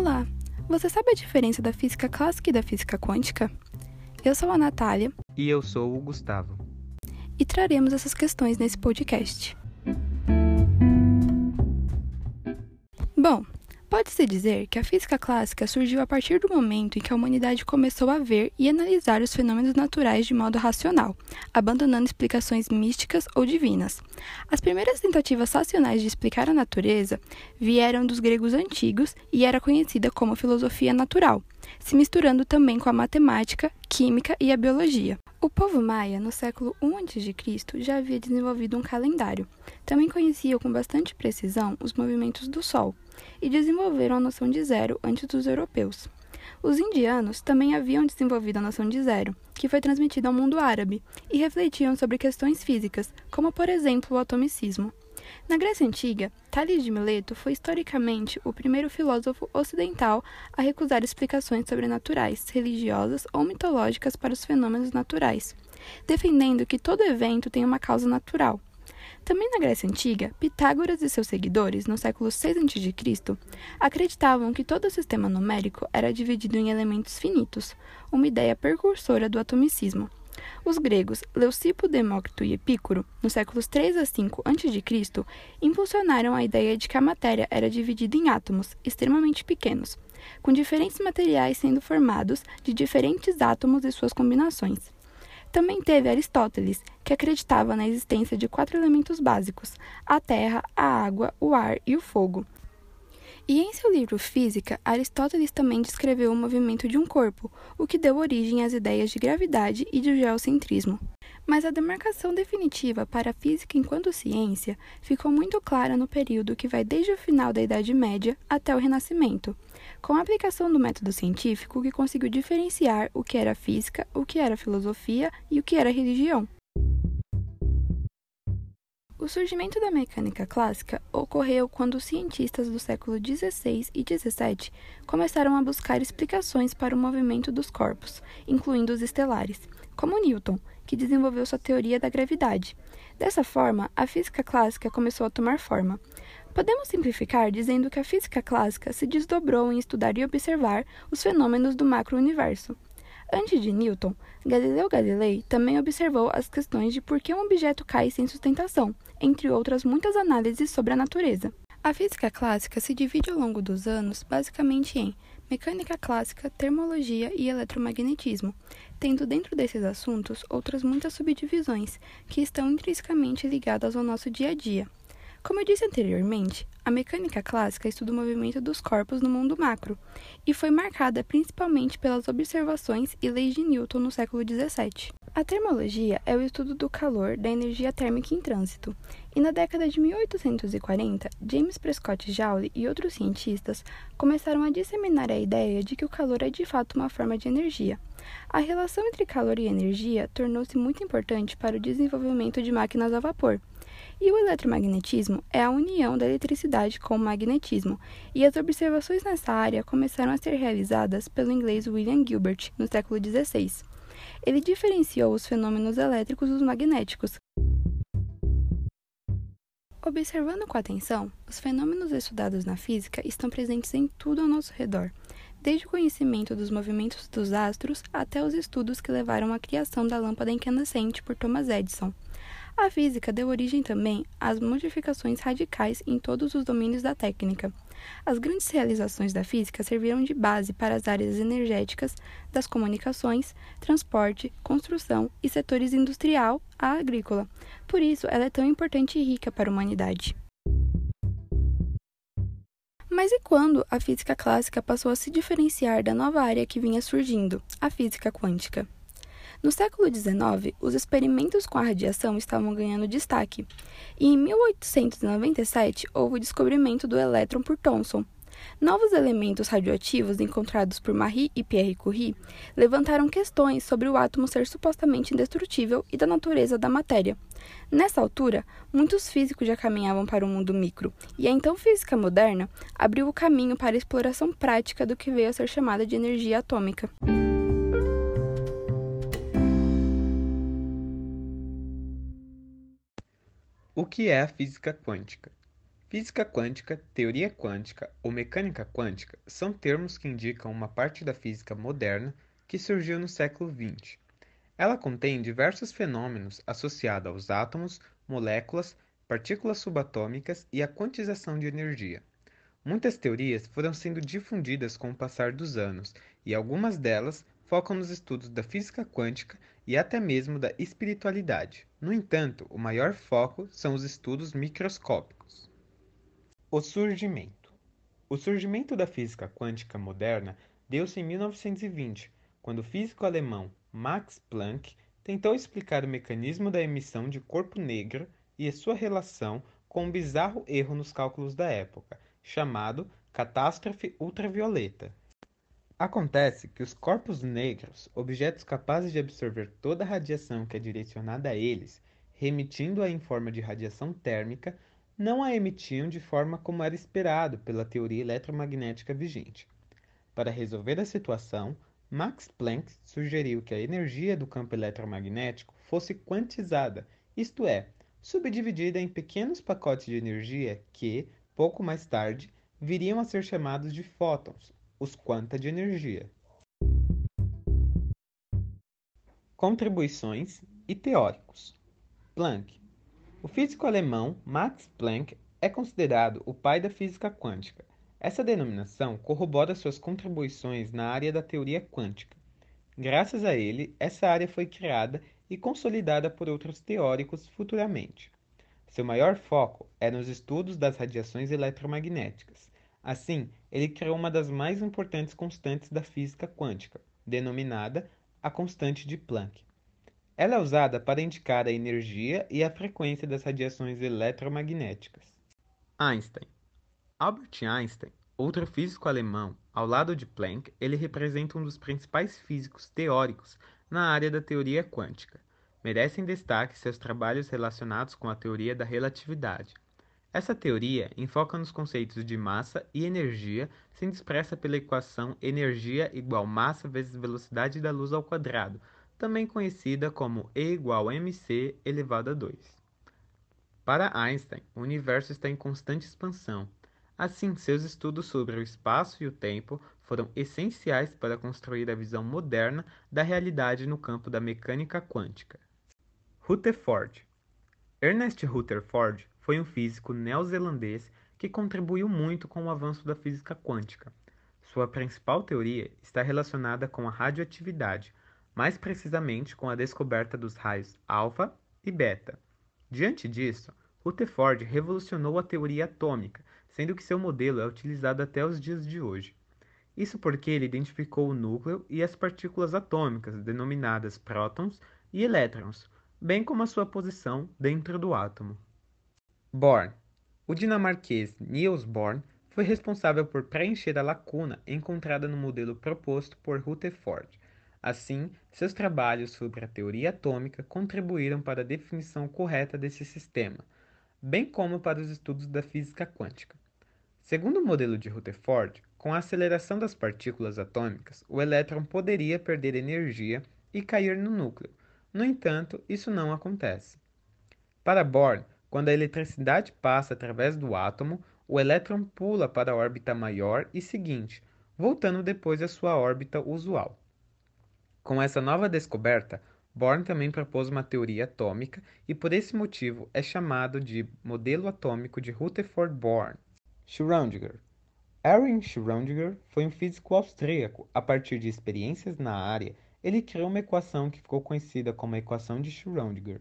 Olá! Você sabe a diferença da física clássica e da física quântica? Eu sou a Natália. E eu sou o Gustavo. E traremos essas questões nesse podcast. Pode-se dizer que a física clássica surgiu a partir do momento em que a humanidade começou a ver e analisar os fenômenos naturais de modo racional, abandonando explicações místicas ou divinas. As primeiras tentativas racionais de explicar a natureza vieram dos gregos antigos e era conhecida como filosofia natural, se misturando também com a matemática, química e a biologia. O povo maia, no século I a.C., já havia desenvolvido um calendário. Também conhecia com bastante precisão os movimentos do Sol e desenvolveram a noção de zero antes dos europeus. Os indianos também haviam desenvolvido a noção de zero, que foi transmitida ao mundo árabe, e refletiam sobre questões físicas, como por exemplo o atomicismo. Na Grécia Antiga, Tales de Mileto foi historicamente o primeiro filósofo ocidental a recusar explicações sobrenaturais, religiosas ou mitológicas para os fenômenos naturais, defendendo que todo evento tem uma causa natural, também na Grécia Antiga, Pitágoras e seus seguidores, no século 6 a.C., acreditavam que todo o sistema numérico era dividido em elementos finitos, uma ideia precursora do atomicismo. Os gregos Leucipo, Demócrito e Epicuro, nos séculos 3 a 5 a.C., impulsionaram a ideia de que a matéria era dividida em átomos extremamente pequenos, com diferentes materiais sendo formados de diferentes átomos e suas combinações. Também teve Aristóteles, que acreditava na existência de quatro elementos básicos: a terra, a água, o ar e o fogo. E em seu livro Física, Aristóteles também descreveu o movimento de um corpo, o que deu origem às ideias de gravidade e de geocentrismo. Mas a demarcação definitiva para a física enquanto ciência ficou muito clara no período que vai desde o final da Idade Média até o Renascimento, com a aplicação do método científico que conseguiu diferenciar o que era física, o que era filosofia e o que era religião. O surgimento da mecânica clássica ocorreu quando os cientistas do século XVI e XVII começaram a buscar explicações para o movimento dos corpos, incluindo os estelares, como Newton, que desenvolveu sua teoria da gravidade. Dessa forma, a física clássica começou a tomar forma. Podemos simplificar dizendo que a física clássica se desdobrou em estudar e observar os fenômenos do macro-universo. Antes de Newton, Galileu Galilei também observou as questões de por que um objeto cai sem sustentação, entre outras muitas análises sobre a natureza. A física clássica se divide ao longo dos anos basicamente em mecânica clássica, termologia e eletromagnetismo, tendo dentro desses assuntos outras muitas subdivisões que estão intrinsecamente ligadas ao nosso dia a dia. Como eu disse anteriormente, a mecânica clássica estuda o movimento dos corpos no mundo macro e foi marcada principalmente pelas observações e leis de Newton no século XVII. A termologia é o estudo do calor da energia térmica em trânsito, e na década de 1840, James Prescott Joule e outros cientistas começaram a disseminar a ideia de que o calor é de fato uma forma de energia. A relação entre calor e energia tornou-se muito importante para o desenvolvimento de máquinas a vapor e o eletromagnetismo é a união da eletricidade com o magnetismo, e as observações nessa área começaram a ser realizadas pelo inglês William Gilbert no século XVI. Ele diferenciou os fenômenos elétricos dos magnéticos. Observando com atenção, os fenômenos estudados na física estão presentes em tudo ao nosso redor, desde o conhecimento dos movimentos dos astros até os estudos que levaram à criação da lâmpada incandescente por Thomas Edison. A física deu origem também às modificações radicais em todos os domínios da técnica. As grandes realizações da física serviram de base para as áreas energéticas, das comunicações, transporte, construção e setores industrial a agrícola. Por isso, ela é tão importante e rica para a humanidade. Mas e quando a física clássica passou a se diferenciar da nova área que vinha surgindo, a física quântica? No século XIX, os experimentos com a radiação estavam ganhando destaque, e em 1897 houve o descobrimento do elétron por Thomson. Novos elementos radioativos encontrados por Marie e Pierre Curie levantaram questões sobre o átomo ser supostamente indestrutível e da natureza da matéria. Nessa altura, muitos físicos já caminhavam para o mundo micro, e a então física moderna abriu o caminho para a exploração prática do que veio a ser chamada de energia atômica. Que é a física quântica? Física quântica, teoria quântica ou mecânica quântica são termos que indicam uma parte da física moderna que surgiu no século XX. Ela contém diversos fenômenos associados aos átomos, moléculas, partículas subatômicas e à quantização de energia. Muitas teorias foram sendo difundidas com o passar dos anos, e algumas delas focam nos estudos da física quântica e até mesmo da espiritualidade. No entanto, o maior foco são os estudos microscópicos. O surgimento. O surgimento da física quântica moderna deu-se em 1920, quando o físico alemão Max Planck tentou explicar o mecanismo da emissão de corpo negro e a sua relação com um bizarro erro nos cálculos da época, chamado catástrofe ultravioleta. Acontece que os corpos negros, objetos capazes de absorver toda a radiação que é direcionada a eles, remitindo-a em forma de radiação térmica, não a emitiam de forma como era esperado pela teoria eletromagnética vigente. Para resolver a situação, Max Planck sugeriu que a energia do campo eletromagnético fosse quantizada, isto é, subdividida em pequenos pacotes de energia que, pouco mais tarde, viriam a ser chamados de fótons, os quanta de energia. Contribuições e teóricos. Planck. O físico alemão Max Planck é considerado o pai da física quântica. Essa denominação corrobora suas contribuições na área da teoria quântica. Graças a ele, essa área foi criada e consolidada por outros teóricos futuramente. Seu maior foco é nos estudos das radiações eletromagnéticas. Assim, ele criou uma das mais importantes constantes da física quântica, denominada a constante de Planck. Ela é usada para indicar a energia e a frequência das radiações eletromagnéticas. Einstein. Albert Einstein, outro físico alemão, ao lado de Planck, ele representa um dos principais físicos teóricos na área da teoria quântica. Merecem destaque seus trabalhos relacionados com a teoria da relatividade. Essa teoria enfoca nos conceitos de massa e energia, sendo expressa pela equação energia igual massa vezes velocidade da luz ao quadrado, também conhecida como E igual mc elevado a 2. Para Einstein, o universo está em constante expansão. Assim, seus estudos sobre o espaço e o tempo foram essenciais para construir a visão moderna da realidade no campo da mecânica quântica. Rutherford. Ernest Rutherford foi um físico neozelandês que contribuiu muito com o avanço da física quântica. Sua principal teoria está relacionada com a radioatividade, mais precisamente com a descoberta dos raios alfa e beta. Diante disso, Rutherford revolucionou a teoria atômica, sendo que seu modelo é utilizado até os dias de hoje. Isso porque ele identificou o núcleo e as partículas atômicas, denominadas prótons e elétrons, bem como a sua posição dentro do átomo. Bohr. O dinamarquês Niels Bohr foi responsável por preencher a lacuna encontrada no modelo proposto por Rutherford. Assim, seus trabalhos sobre a teoria atômica contribuíram para a definição correta desse sistema, bem como para os estudos da física quântica. Segundo o modelo de Rutherford, com a aceleração das partículas atômicas, o elétron poderia perder energia e cair no núcleo, no entanto, isso não acontece. Para Bohr, quando a eletricidade passa através do átomo, o elétron pula para a órbita maior e seguinte, voltando depois à sua órbita usual. Com essa nova descoberta, Bohr também propôs uma teoria atômica e por esse motivo é chamado de modelo atômico de Rutherford-Bohr. Schrödinger Erwin Schrödinger foi um físico austríaco a partir de experiências na área ele criou uma equação que ficou conhecida como a equação de Schrödinger.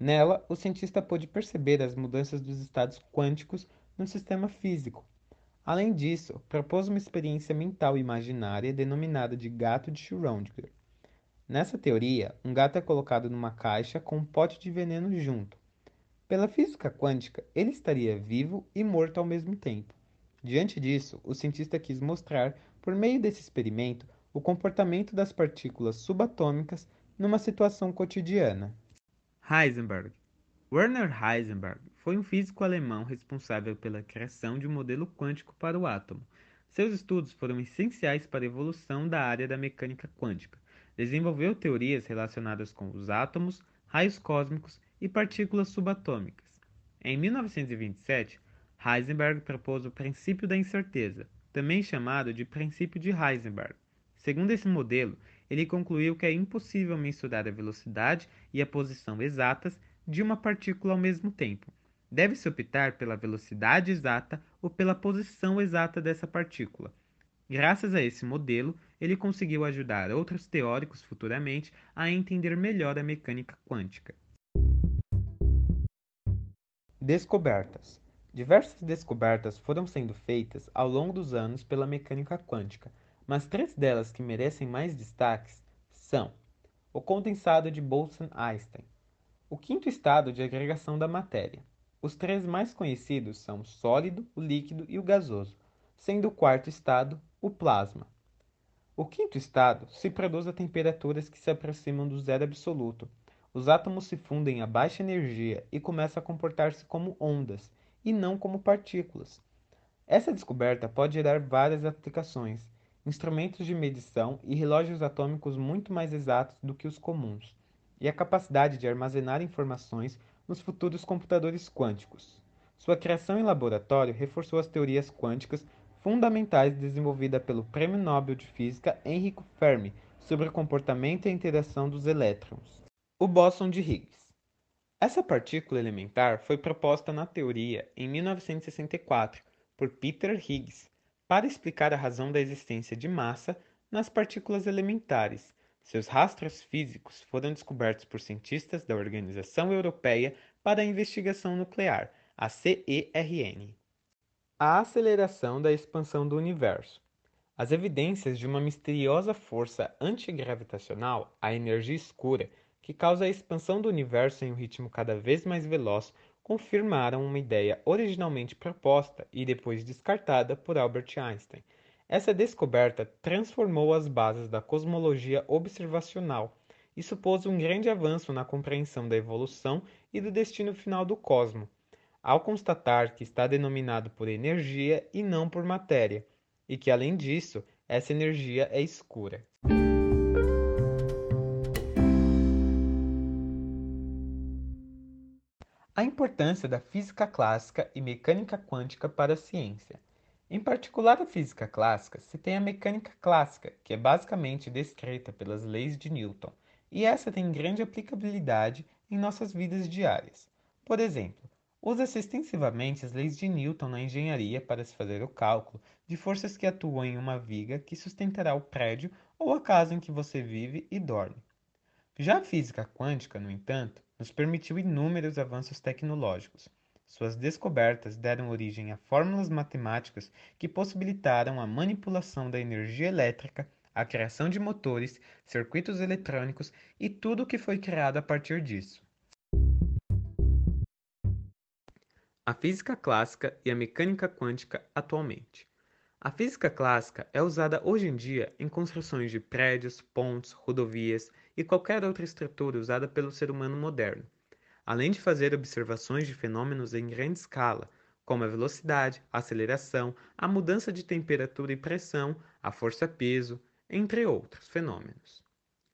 Nela, o cientista pôde perceber as mudanças dos estados quânticos no sistema físico. Além disso, propôs uma experiência mental imaginária denominada de gato de Schrödinger. Nessa teoria, um gato é colocado numa caixa com um pote de veneno junto. Pela física quântica, ele estaria vivo e morto ao mesmo tempo. Diante disso, o cientista quis mostrar, por meio desse experimento, o comportamento das partículas subatômicas numa situação cotidiana. Heisenberg Werner Heisenberg foi um físico alemão responsável pela criação de um modelo quântico para o átomo. Seus estudos foram essenciais para a evolução da área da mecânica quântica. Desenvolveu teorias relacionadas com os átomos, raios cósmicos e partículas subatômicas. Em 1927, Heisenberg propôs o princípio da incerteza, também chamado de princípio de Heisenberg. Segundo esse modelo, ele concluiu que é impossível mensurar a velocidade e a posição exatas de uma partícula ao mesmo tempo. Deve-se optar pela velocidade exata ou pela posição exata dessa partícula. Graças a esse modelo, ele conseguiu ajudar outros teóricos futuramente a entender melhor a mecânica quântica. Descobertas: Diversas descobertas foram sendo feitas ao longo dos anos pela mecânica quântica, mas três delas que merecem mais destaques são: o condensado de Bose-Einstein, o quinto estado de agregação da matéria. Os três mais conhecidos são o sólido, o líquido e o gasoso, sendo o quarto estado o plasma. O quinto estado se produz a temperaturas que se aproximam do zero absoluto. Os átomos se fundem a baixa energia e começam a comportar-se como ondas, e não como partículas. Essa descoberta pode gerar várias aplicações, instrumentos de medição e relógios atômicos muito mais exatos do que os comuns, e a capacidade de armazenar informações nos futuros computadores quânticos. Sua criação em laboratório reforçou as teorias quânticas fundamentais desenvolvidas pelo Prêmio Nobel de Física Enrico Fermi sobre o comportamento e a interação dos elétrons. O bóson de Higgs essa partícula elementar foi proposta na teoria em 1964 por Peter Higgs para explicar a razão da existência de massa nas partículas elementares. Seus rastros físicos foram descobertos por cientistas da Organização Europeia para a Investigação Nuclear, a CERN. A aceleração da expansão do universo. As evidências de uma misteriosa força antigravitacional, a energia escura, que causa a expansão do universo em um ritmo cada vez mais veloz, confirmaram uma ideia originalmente proposta e depois descartada por Albert Einstein. Essa descoberta transformou as bases da cosmologia observacional e supôs um grande avanço na compreensão da evolução e do destino final do cosmos, ao constatar que está denominado por energia e não por matéria, e que, além disso, essa energia é escura. A importância da física clássica e mecânica quântica para a ciência. Em particular a física clássica, se tem a mecânica clássica, que é basicamente descrita pelas leis de Newton, e essa tem grande aplicabilidade em nossas vidas diárias. Por exemplo, usa-se extensivamente as leis de Newton na engenharia para se fazer o cálculo de forças que atuam em uma viga que sustentará o prédio ou a casa em que você vive e dorme. Já a física quântica, no entanto, nos permitiu inúmeros avanços tecnológicos. Suas descobertas deram origem a fórmulas matemáticas que possibilitaram a manipulação da energia elétrica, a criação de motores, circuitos eletrônicos e tudo o que foi criado a partir disso. A física clássica e a mecânica quântica atualmente. A física clássica é usada hoje em dia em construções de prédios, pontes, rodovias e qualquer outra estrutura usada pelo ser humano moderno, além de fazer observações de fenômenos em grande escala, como a velocidade, a aceleração, a mudança de temperatura e pressão, a força-peso, entre outros fenômenos.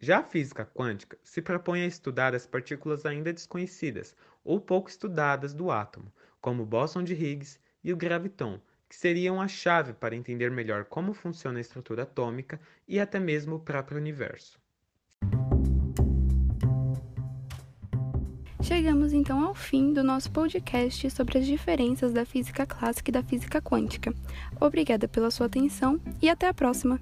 Já a física quântica se propõe a estudar as partículas ainda desconhecidas ou pouco estudadas do átomo, como o bóson de Higgs e o graviton, que seriam a chave para entender melhor como funciona a estrutura atômica e até mesmo o próprio universo. Chegamos então ao fim do nosso podcast sobre as diferenças da física clássica e da física quântica. Obrigada pela sua atenção e até a próxima!